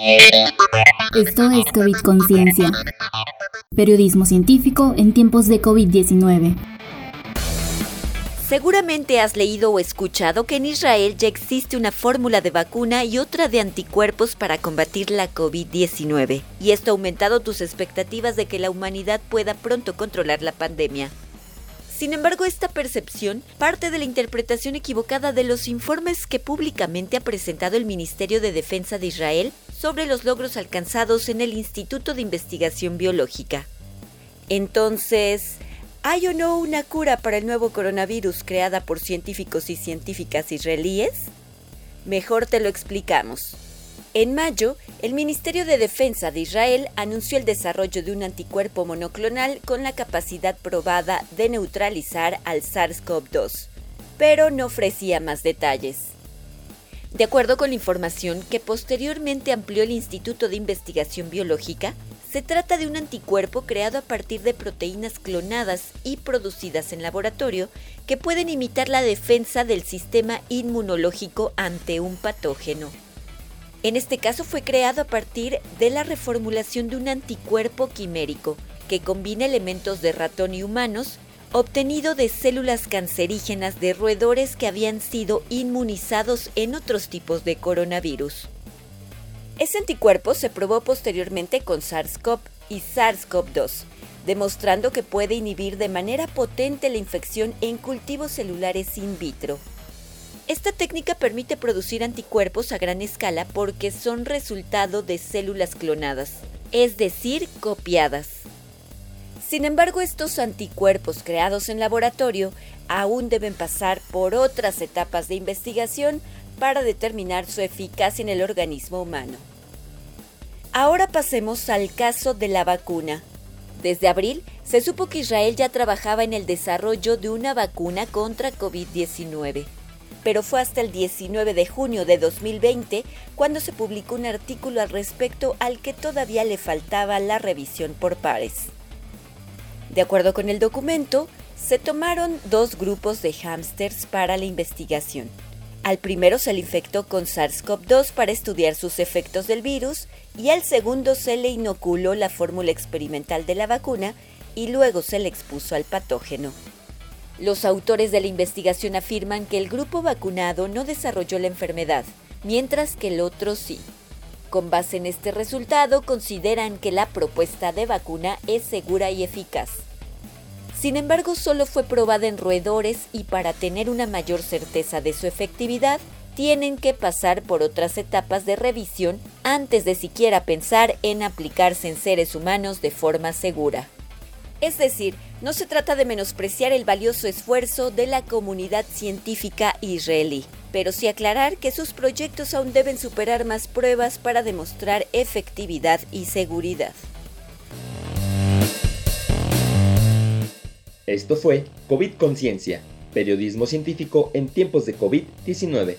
Esto es COVID Conciencia. Periodismo científico en tiempos de COVID-19. Seguramente has leído o escuchado que en Israel ya existe una fórmula de vacuna y otra de anticuerpos para combatir la COVID-19. Y esto ha aumentado tus expectativas de que la humanidad pueda pronto controlar la pandemia. Sin embargo, esta percepción parte de la interpretación equivocada de los informes que públicamente ha presentado el Ministerio de Defensa de Israel sobre los logros alcanzados en el Instituto de Investigación Biológica. Entonces, ¿hay o no una cura para el nuevo coronavirus creada por científicos y científicas israelíes? Mejor te lo explicamos. En mayo, el Ministerio de Defensa de Israel anunció el desarrollo de un anticuerpo monoclonal con la capacidad probada de neutralizar al SARS-CoV-2, pero no ofrecía más detalles. De acuerdo con la información que posteriormente amplió el Instituto de Investigación Biológica, se trata de un anticuerpo creado a partir de proteínas clonadas y producidas en laboratorio que pueden imitar la defensa del sistema inmunológico ante un patógeno. En este caso fue creado a partir de la reformulación de un anticuerpo quimérico que combina elementos de ratón y humanos obtenido de células cancerígenas de roedores que habían sido inmunizados en otros tipos de coronavirus. Ese anticuerpo se probó posteriormente con SARS-CoV y SARS-CoV-2, demostrando que puede inhibir de manera potente la infección en cultivos celulares in vitro. Esta técnica permite producir anticuerpos a gran escala porque son resultado de células clonadas, es decir, copiadas. Sin embargo, estos anticuerpos creados en laboratorio aún deben pasar por otras etapas de investigación para determinar su eficacia en el organismo humano. Ahora pasemos al caso de la vacuna. Desde abril se supo que Israel ya trabajaba en el desarrollo de una vacuna contra COVID-19 pero fue hasta el 19 de junio de 2020 cuando se publicó un artículo al respecto al que todavía le faltaba la revisión por pares. De acuerdo con el documento, se tomaron dos grupos de hámsters para la investigación. Al primero se le infectó con SARS-CoV-2 para estudiar sus efectos del virus y al segundo se le inoculó la fórmula experimental de la vacuna y luego se le expuso al patógeno. Los autores de la investigación afirman que el grupo vacunado no desarrolló la enfermedad, mientras que el otro sí. Con base en este resultado, consideran que la propuesta de vacuna es segura y eficaz. Sin embargo, solo fue probada en roedores y para tener una mayor certeza de su efectividad, tienen que pasar por otras etapas de revisión antes de siquiera pensar en aplicarse en seres humanos de forma segura. Es decir, no se trata de menospreciar el valioso esfuerzo de la comunidad científica israelí, pero sí aclarar que sus proyectos aún deben superar más pruebas para demostrar efectividad y seguridad. Esto fue COVID Conciencia, periodismo científico en tiempos de COVID-19.